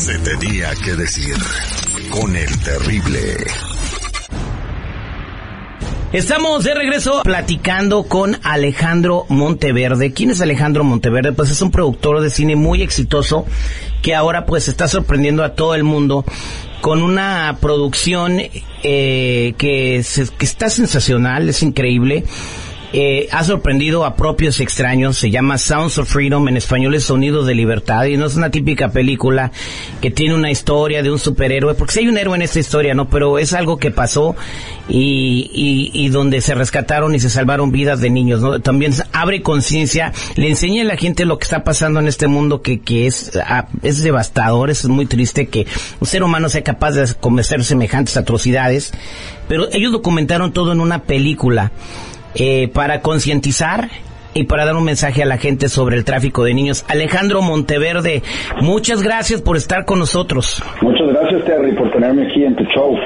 Se tenía que decir. Con el terrible. Estamos de regreso platicando con Alejandro Monteverde. ¿Quién es Alejandro Monteverde? Pues es un productor de cine muy exitoso que ahora pues está sorprendiendo a todo el mundo con una producción eh, que, se- que está sensacional, es increíble. Eh, ha sorprendido a propios extraños, se llama Sounds of Freedom, en español es Sonidos de Libertad, y no es una típica película que tiene una historia de un superhéroe, porque sí hay un héroe en esta historia, ¿no? Pero es algo que pasó y, y, y donde se rescataron y se salvaron vidas de niños, ¿no? También abre conciencia, le enseña a la gente lo que está pasando en este mundo que, que es, ah, es devastador, es muy triste que un ser humano sea capaz de cometer semejantes atrocidades, pero ellos documentaron todo en una película eh, para concientizar y para dar un mensaje a la gente sobre el tráfico de niños. Alejandro Monteverde, muchas gracias por estar con nosotros. Muchas gracias, Terry, por tenerme aquí en tu show.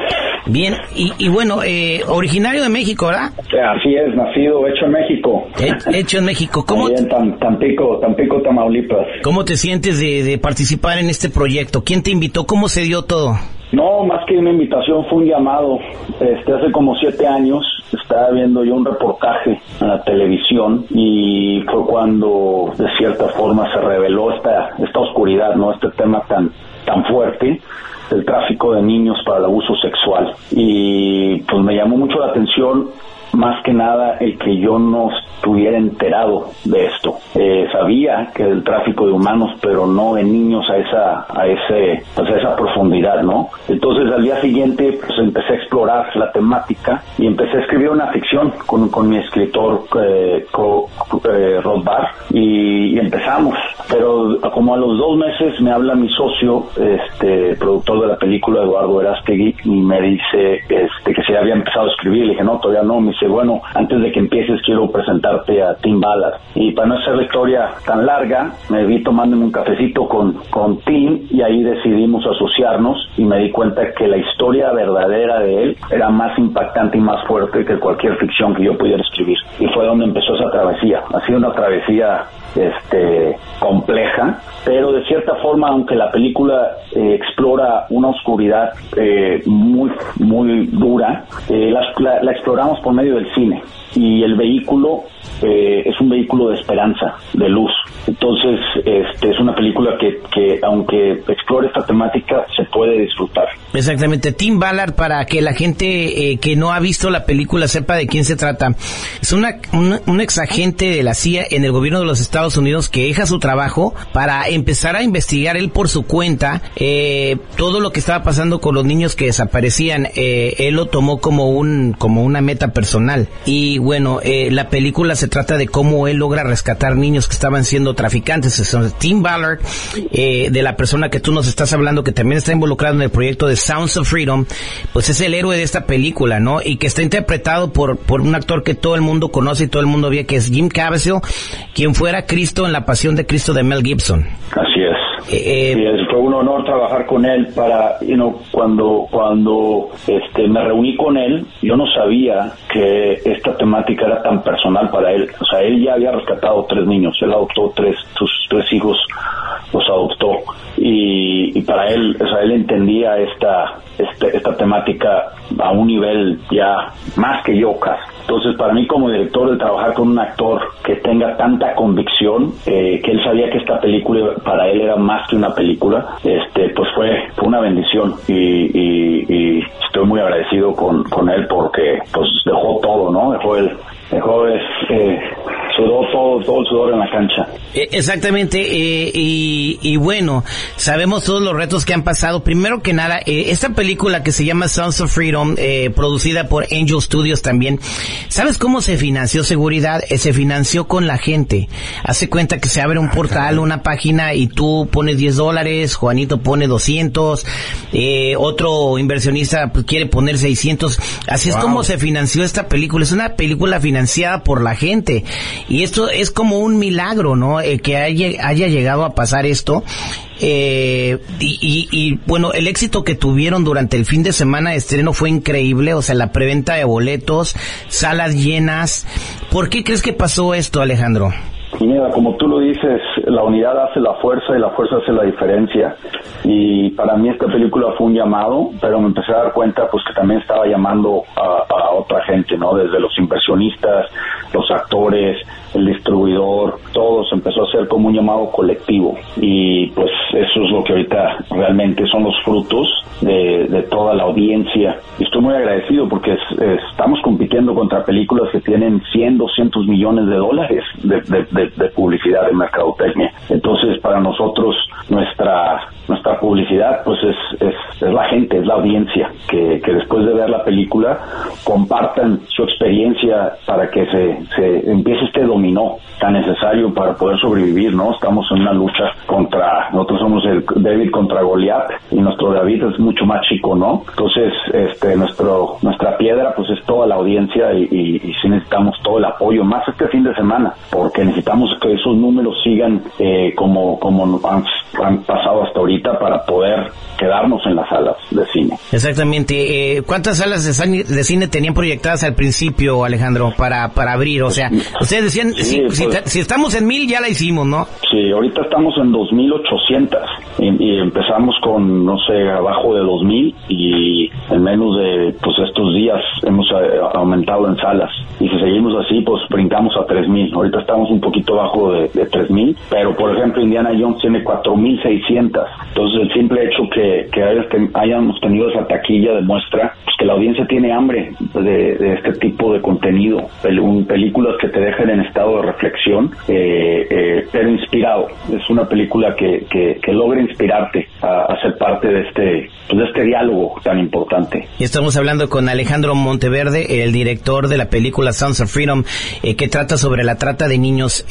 Bien, y, y bueno, eh, originario de México, ¿verdad? Así es, nacido, hecho en México. He- hecho en México. ¿Cómo, Ahí en Tam- Tampico, Tampico, Tamaulipas. cómo te sientes de, de participar en este proyecto? ¿Quién te invitó? ¿Cómo se dio todo? No, más que una invitación, fue un llamado. Este, hace como siete años estaba viendo yo un reportaje en la televisión y fue cuando de cierta forma se reveló esta, esta oscuridad, ¿no? Este tema tan, tan fuerte del tráfico de niños para el abuso sexual. Y pues me llamó mucho la atención más que nada el que yo no estuviera enterado de esto. Eh, sabía que del tráfico de humanos, pero no de niños a esa, a ese, pues a esa profundidad, ¿no? Entonces al día siguiente pues empecé a explorar la temática y empecé a escribir una ficción con, con mi escritor eh, eh, Rod Barr y, y empezamos. Pero como a los dos meses me habla mi socio, este productor de la película Eduardo Erastegui, y me dice este, que se había empezado a escribir. Le dije, no, todavía no. Me dice, bueno, antes de que empieces quiero presentarte a Tim Ballard. Y para no hacer la historia tan larga, me vi tomándome un cafecito con, con Tim y ahí decidimos asociarnos y me di cuenta que la historia verdadera de él era más impactante y más fuerte que cualquier ficción que yo pudiera escribir. Y fue donde empezó esa travesía. Ha sido una travesía este, compleja, pero de cierta forma, aunque la película eh, explora una oscuridad eh, muy, muy dura, eh, la, la- la exploramos por medio del cine. Y el vehículo eh, es un vehículo de esperanza, de luz. Entonces, este, es una película que, que, aunque explore esta temática, se puede disfrutar. Exactamente, Tim Ballard, para que la gente eh, que no ha visto la película sepa de quién se trata. Es una, un, un exagente de la CIA en el gobierno de los Estados Unidos que deja su trabajo para empezar a investigar él por su cuenta eh, todo lo que estaba pasando con los niños que desaparecían. Eh, él lo tomó como un como una meta personal y bueno, eh, la película se trata de cómo él logra rescatar niños que estaban siendo traficantes. Es Tim Ballard, eh, de la persona que tú nos estás hablando, que también está involucrado en el proyecto de Sounds of Freedom, pues es el héroe de esta película, ¿no? Y que está interpretado por, por un actor que todo el mundo conoce y todo el mundo ve, que es Jim Caviezel, quien fuera Cristo en la Pasión de Cristo de Mel Gibson. Así es. Eh, es- fue un honor trabajar con él para, you know, cuando, cuando este, me reuní con él, yo no sabía que esta temática era tan personal para él. O sea, él ya había rescatado tres niños, él adoptó tres, sus tres hijos los adoptó. Y, y para él, o sea, él entendía esta, este- esta temática a un nivel ya más que yo casi. Entonces, para mí como director, de trabajar con un actor que tenga tanta convicción, eh, que él sabía que esta película para él era más que una película, este, pues fue, fue una bendición y, y- y estoy muy agradecido con, con él porque pues dejó todo, ¿no? Dejó el, dejó eh, sudó todo, todo el sudor en la cancha. Eh, exactamente, eh, y, y, bueno, sabemos todos los retos que han pasado. Primero que nada, eh, esta película que se llama Sons of Freedom, eh, producida por Angel Studios también, ¿sabes cómo se financió seguridad? Eh, se financió con la gente. Hace cuenta que se abre un portal, una página y tú pones 10 dólares, Juanito pone 200, eh, otro inversionista pues, quiere poner 600. Así es como se financió esta película. Es una película financiada por la gente. Y esto es como un milagro, ¿no? Eh, que haya, haya llegado a pasar esto. Eh, y, y, y, bueno, el éxito que tuvieron durante el fin de semana de estreno fue increíble, o sea, la preventa de boletos, salas llenas. ¿Por qué crees que pasó esto, Alejandro? Mira, como tú lo dices, la unidad hace la fuerza y la fuerza hace la diferencia. Y para mí esta película fue un llamado, pero me empecé a dar cuenta pues que también estaba llamando a, a otra gente, ¿no? Desde los inversionistas, los actores, el distribuidor, todos empezó a ser como un llamado colectivo. Y pues eso es lo que ahorita realmente son los frutos de, de toda la audiencia. Y estoy muy agradecido porque es, es, estamos compitiendo contra películas que tienen 100, 200 millones de dólares de, de, de publicidad, mercadotecnia. Entonces, para nosotros, nuestra nuestra publicidad pues es, es, es, la gente, es la audiencia, que, que después de ver la película compartan su experiencia para que se, se empiece este dominó tan necesario para poder sobrevivir, ¿no? Estamos en una lucha contra, nosotros somos el David contra Goliat y nuestro David es mucho más chico, ¿no? Entonces, este, nuestro, nuestra piedra pues es toda la audiencia y, y, y sí necesitamos todo el apoyo, más este fin de semana, porque necesitamos que esos números sigan eh, como, como han, han pasado hasta ahorita para poder quedarnos en las salas de cine. Exactamente. Eh, ¿Cuántas salas de, de, cine tenían proyectadas al principio, Alejandro, para, para abrir? O sea, ustedes decían, sí, si, pues, si, si, estamos en mil ya la hicimos, ¿no? Sí, ahorita estamos en 2.800 y, y empezamos con, no sé, abajo de 2.000 y en menos de pues estos días hemos eh, aumentado en salas. Y si seguimos así, pues brincamos a 3.000. Ahorita estamos un poquito abajo de, de 3.000, pero por ejemplo Indiana Jones tiene 4.600. Entonces el simple hecho que, que hayamos tenido esa taquilla demuestra pues, que la audiencia tiene hambre de, de este tipo de contenido. Pel películas que te dejan en estado de reflexión, eh, eh, pero inspirado. Es una película que, que, que logra inspirarte a, a, ser parte de este, pues, de este diálogo tan importante. Y estamos hablando con Alejandro Monteverde, el director de la película Sounds of Freedom, eh, que trata sobre la trata de niños.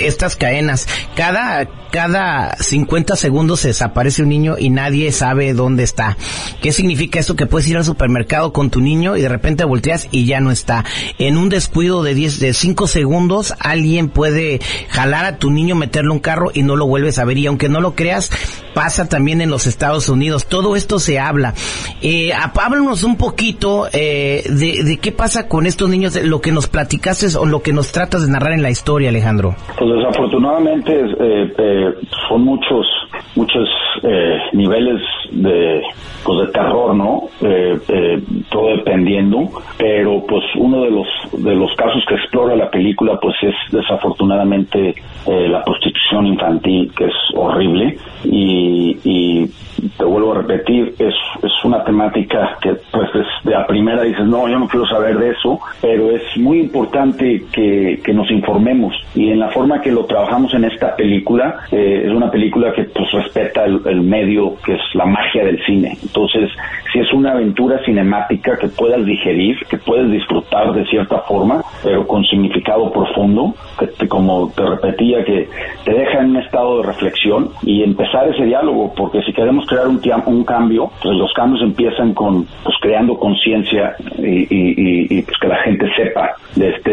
Estas cadenas, cada, cada 50 segundos se desaparece un niño y nadie sabe dónde está. ¿Qué significa esto? Que puedes ir al supermercado con tu niño y de repente volteas y ya no está. En un descuido de 10, de 5 segundos, alguien puede jalar a tu niño, meterle un carro y no lo vuelves a ver. Y aunque no lo creas, pasa también en los Estados Unidos. Todo esto se habla. Eh, háblanos un poquito eh, de, de, qué pasa con estos niños, lo que nos platicaste o lo que nos tratas de narrar en la historia, Alejandro. Pues desafortunadamente eh, eh son muchos muchos eh, niveles de pues de terror no todo dependiendo pero pues uno de los de los casos que explora la película pues es desafortunadamente la prostitución infantil que es horrible y, y te vuelvo a repetir es, es una temática que pues es de a primera dices no yo no quiero saber de eso pero es muy importante que, que nos informemos y en la forma que lo trabajamos en esta película eh, es una película que pues respeta el, el, medio que es la magia del cine. Entonces, si es una aventura cinemática que puedas digerir, que puedes disfrutar de cierta forma, pero con significado profundo, que te, como te repetía, que te deja en un estado de reflexión y empezar ese diálogo, porque si queremos crear un, un cambio, pues los cambios empiezan con pues creando conciencia y, y, y, pues que la gente sepa de este,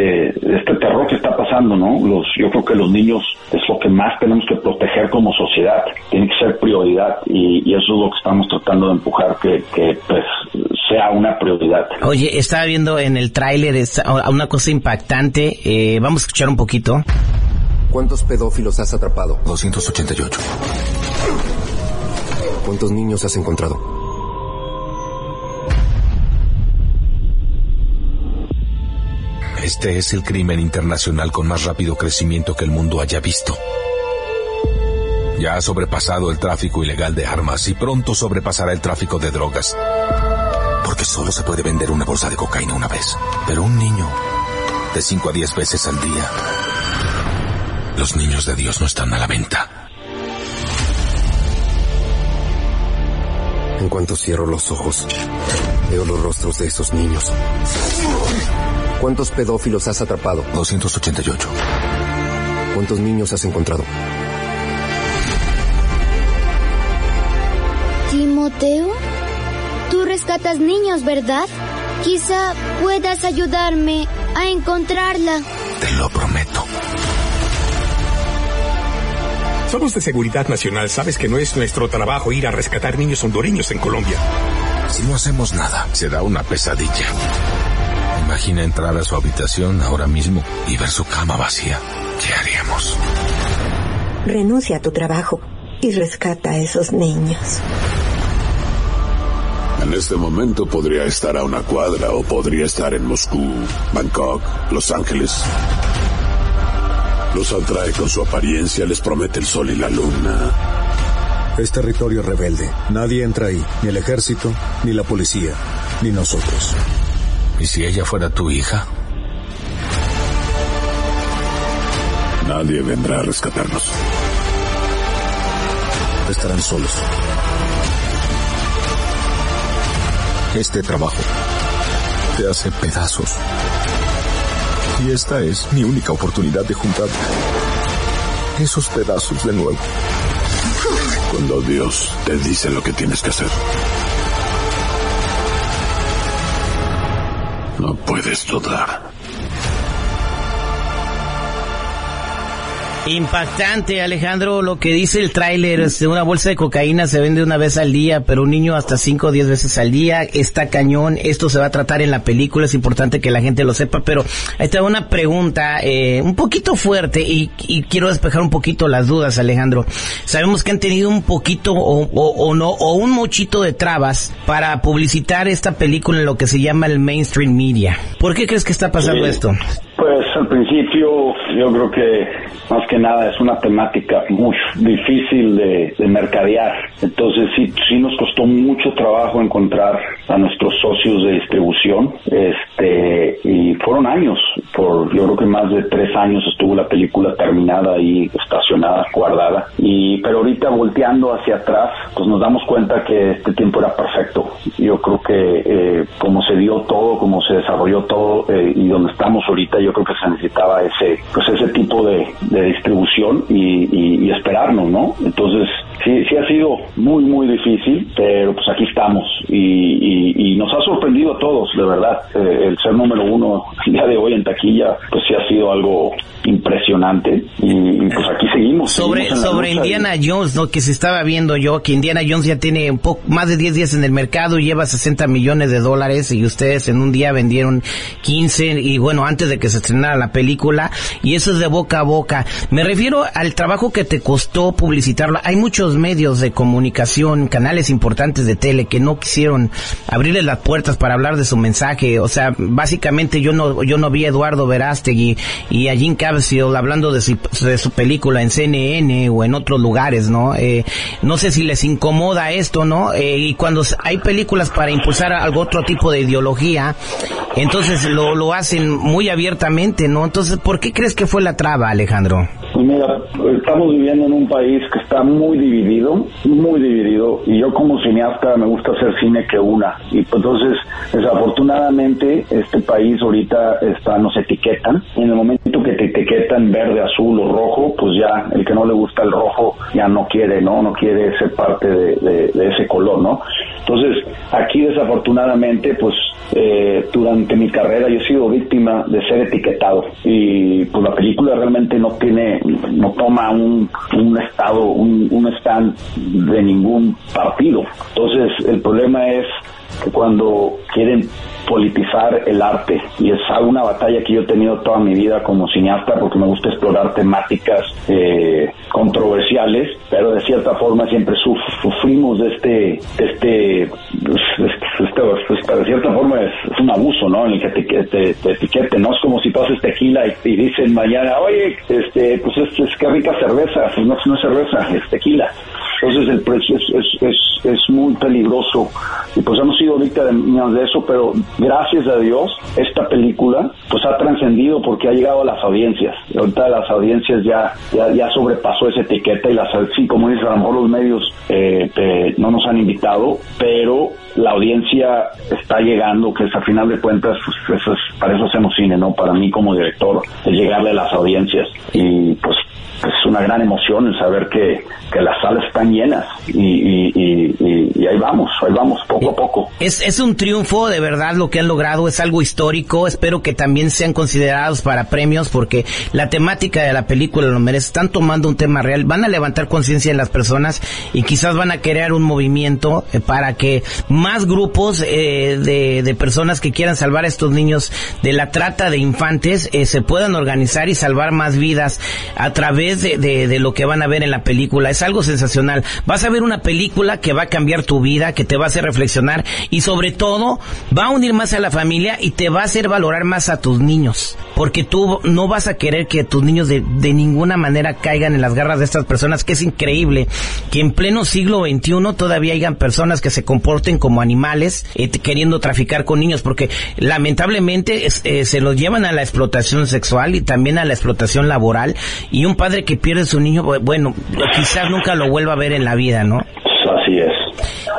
de este terror que está pasando, ¿no? Los, yo creo que los niños es lo que más tenemos que proteger como sociedad, tiene que ser prioridad y, y eso es lo que estamos tratando de empujar, que, que pues sea una prioridad. Oye, estaba viendo en el tráiler una cosa impactante, eh, vamos a escuchar un poquito. ¿Cuántos pedófilos has atrapado? 288. ¿Cuántos niños has encontrado? Este es el crimen internacional con más rápido crecimiento que el mundo haya visto. Ya ha sobrepasado el tráfico ilegal de armas y pronto sobrepasará el tráfico de drogas. Porque solo se puede vender una bolsa de cocaína una vez. Pero un niño de 5 a 10 veces al día. Los niños de Dios no están a la venta. En cuanto cierro los ojos, veo los rostros de esos niños. ¿Cuántos pedófilos has atrapado? 288. ¿Cuántos niños has encontrado? Timoteo, tú rescatas niños, ¿verdad? Quizá puedas ayudarme a encontrarla. Te lo prometo. Somos de Seguridad Nacional. Sabes que no es nuestro trabajo ir a rescatar niños hondureños en Colombia. Si no hacemos nada, será una pesadilla. Imagina entrar a su habitación ahora mismo y ver su cama vacía. ¿Qué haríamos? Renuncia a tu trabajo y rescata a esos niños. En este momento podría estar a una cuadra o podría estar en Moscú, Bangkok, Los Ángeles. Los atrae con su apariencia, les promete el sol y la luna. Es territorio rebelde. Nadie entra ahí, ni el ejército, ni la policía, ni nosotros. ¿Y si ella fuera tu hija? Nadie vendrá a rescatarnos. Estarán solos. Este trabajo te hace pedazos. Y esta es mi única oportunidad de juntar esos pedazos de nuevo. Cuando Dios te dice lo que tienes que hacer. No puedes dudar. Impactante, Alejandro, lo que dice el tráiler, este, una bolsa de cocaína se vende una vez al día, pero un niño hasta 5 o 10 veces al día, está cañón, esto se va a tratar en la película, es importante que la gente lo sepa, pero ahí está una pregunta eh, un poquito fuerte y, y, quiero despejar un poquito las dudas, Alejandro. Sabemos que han tenido un poquito o, o, o no, o un mochito de trabas para publicitar esta película en lo que se llama el mainstream media. ¿Por qué crees que está pasando esto? Pues al principio yo creo que más que nada es una temática muy difícil de, de mercadear. Entonces sí, sí nos costó mucho trabajo encontrar a nuestros socios de distribución. Este, y fueron años, por yo creo que más de tres años estuvo la película terminada y estacionada, guardada. Y pero ahorita volteando hacia atrás, pues nos damos cuenta que este tiempo era perfecto. Yo creo que eh, como se dio todo, como se desarrolló todo eh, y donde estamos ahorita, yo creo que se necesitaba ese, pues ese tipo de, distribución y esperarnos, ¿no? Entonces sí, sí ha sido muy, muy difícil, pero pues aquí estamos y, y, y nos ha sorprendido a todos, de verdad. Eh, el ser número uno el día de hoy en taquilla, pues sí ha sido algo impresionante y, y, pues aquí seguimos. Sobre, seguimos sobre y- Indiana Jones, ¿no? Que se estaba viendo yo, que Indiana Jones ya tiene un poco, más de 10 días en el mercado y lleva 60 millones de dólares y ustedes en un día vendieron 15 y bueno, antes de que se estrenara la película y eso es de boca a boca. Me refiero al trabajo que te costó publicitarlo. Hay muchos medios de comunicación, canales importantes de tele que no quisieron abrirle las puertas para hablar de su mensaje. O sea, básicamente yo no, yo no vi a Eduardo Verástegui y a Jim Caviezel hablando de su, de su película en CNN o en otros lugares, ¿no? Eh, no sé si les incomoda esto, ¿no? Eh, y cuando hay películas para impulsar algo otro tipo de ideología, entonces lo, lo hacen muy abiertamente, ¿no? Entonces, ¿por qué crees que fue la traba, Alejandro? Pues mira, estamos viviendo en un país que está muy dividido, muy dividido, y yo como cineasta me gusta hacer cine que una. Y pues entonces, desafortunadamente, este país ahorita está, nos etiquetan. Y en el momento que te etiquetan verde, azul o rojo, pues ya el que no le gusta el rojo ya no quiere, ¿no? No quiere ser parte de, de- de ese color, ¿no? Entonces, aquí desafortunadamente, pues eh, durante mi carrera yo he sido víctima de ser etiquetado y pues la película realmente no tiene, no toma un, un estado, un, un stand de ningún partido. Entonces el problema es cuando quieren politizar el arte. Y es una batalla que yo he tenido toda mi vida como cineasta porque me gusta explorar temáticas eh, controversiales pero de cierta forma siempre suf- sufrimos de este de este, pues, este, este- de cierta forma es, es un abuso no en el que te, te, te no es como si haces tequila y, y dicen mañana oye este pues es, es que rica cerveza pues no, no es cerveza es tequila Entonces el precio es, es, es, muy peligroso y pues hemos sido víctimas de eso, pero gracias a Dios esta película pues ha trascendido porque ha llegado a las audiencias. Ahorita las audiencias ya, ya, ya sobrepasó esa etiqueta y las, sí, como dices, a lo mejor los medios eh, no nos han invitado, pero la audiencia está llegando, que es a final de cuentas, pues, eso es, para eso hacemos cine, ¿no? Para mí como director, es llegarle a las audiencias y pues es una gran emoción el saber que, que las salas están llenas y, y, y, ahí vamos, ahí vamos, poco a poco. Es, es un triunfo de verdad lo que han logrado, es algo histórico, espero que también sean considerados para premios porque la temática de la película lo merece, están tomando un tema real, van a levantar conciencia en las personas y quizás van a crear un movimiento eh, para que más grupos eh, de, de, personas que quieran salvar a estos niños de la trata de infantes eh, se puedan organizar y salvar más vidas a través de, de, lo que van a ver en la película. Es algo sensacional. Vas a ver una película que va a cambiar tu vida, que te va a hacer reflexionar y sobre todo va a unir más a la familia y te va a hacer valorar más a tus niños. Porque tú no vas a querer que tus niños de, de ninguna manera caigan en las garras de estas personas, que es increíble que en pleno siglo XXI todavía hayan personas que se comporten como animales eh, queriendo traficar con niños, porque lamentablemente eh, se los llevan a la explotación sexual y también a la explotación laboral y un padre que pierde su niño, bueno, quizás nunca lo vuelva a ver en la vida, ¿no? Así es.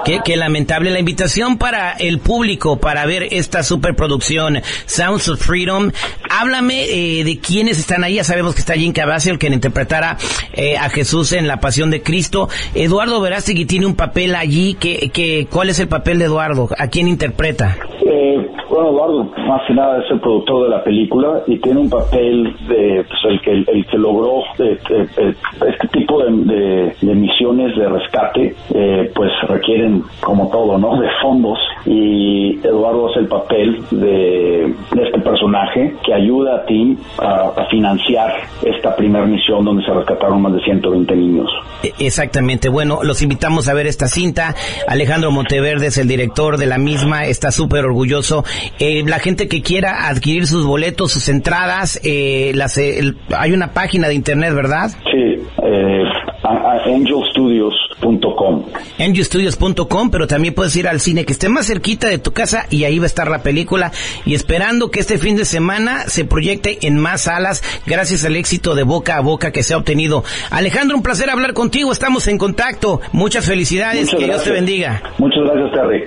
Qué, qué, lamentable la invitación para el público para ver esta superproducción Sounds of Freedom. Háblame eh, de quiénes están ahí. Ya sabemos que está Jim Caviezel, quien interpretará eh, a Jesús en La Pasión de Cristo. Eduardo Verástegui tiene un papel allí. Que, que, ¿Cuál es el papel de Eduardo? ¿A quién interpreta? Eh, Eduardo, más que nada es el productor de la película y tiene un papel de pues, el que el que logró de, de, de, este tipo de, misiones de rescate, eh, pues requieren como todo, ¿no? De fondos y Eduardo hace el papel de, este personaje que ayuda a ti a, a financiar esta primera misión donde se rescataron más de 120 niños. Exactamente. Bueno, los invitamos a ver esta cinta. Alejandro Monteverde es el director de la misma, está súper orgulloso. Eh, la gente que quiera adquirir sus boletos, sus entradas, eh, las, el, hay una página de internet, ¿verdad? Sí, eh, angelstudios.com. Angelstudios.com, pero también puedes ir al cine que esté más cerquita de tu casa y ahí va a estar la película y esperando que este fin de semana se proyecte en más salas gracias al éxito de boca a boca que se ha obtenido. Alejandro, un placer hablar contigo, estamos en contacto. Muchas felicidades, Muchas que gracias. Dios te bendiga. Muchas gracias, Terry.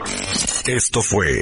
Esto fue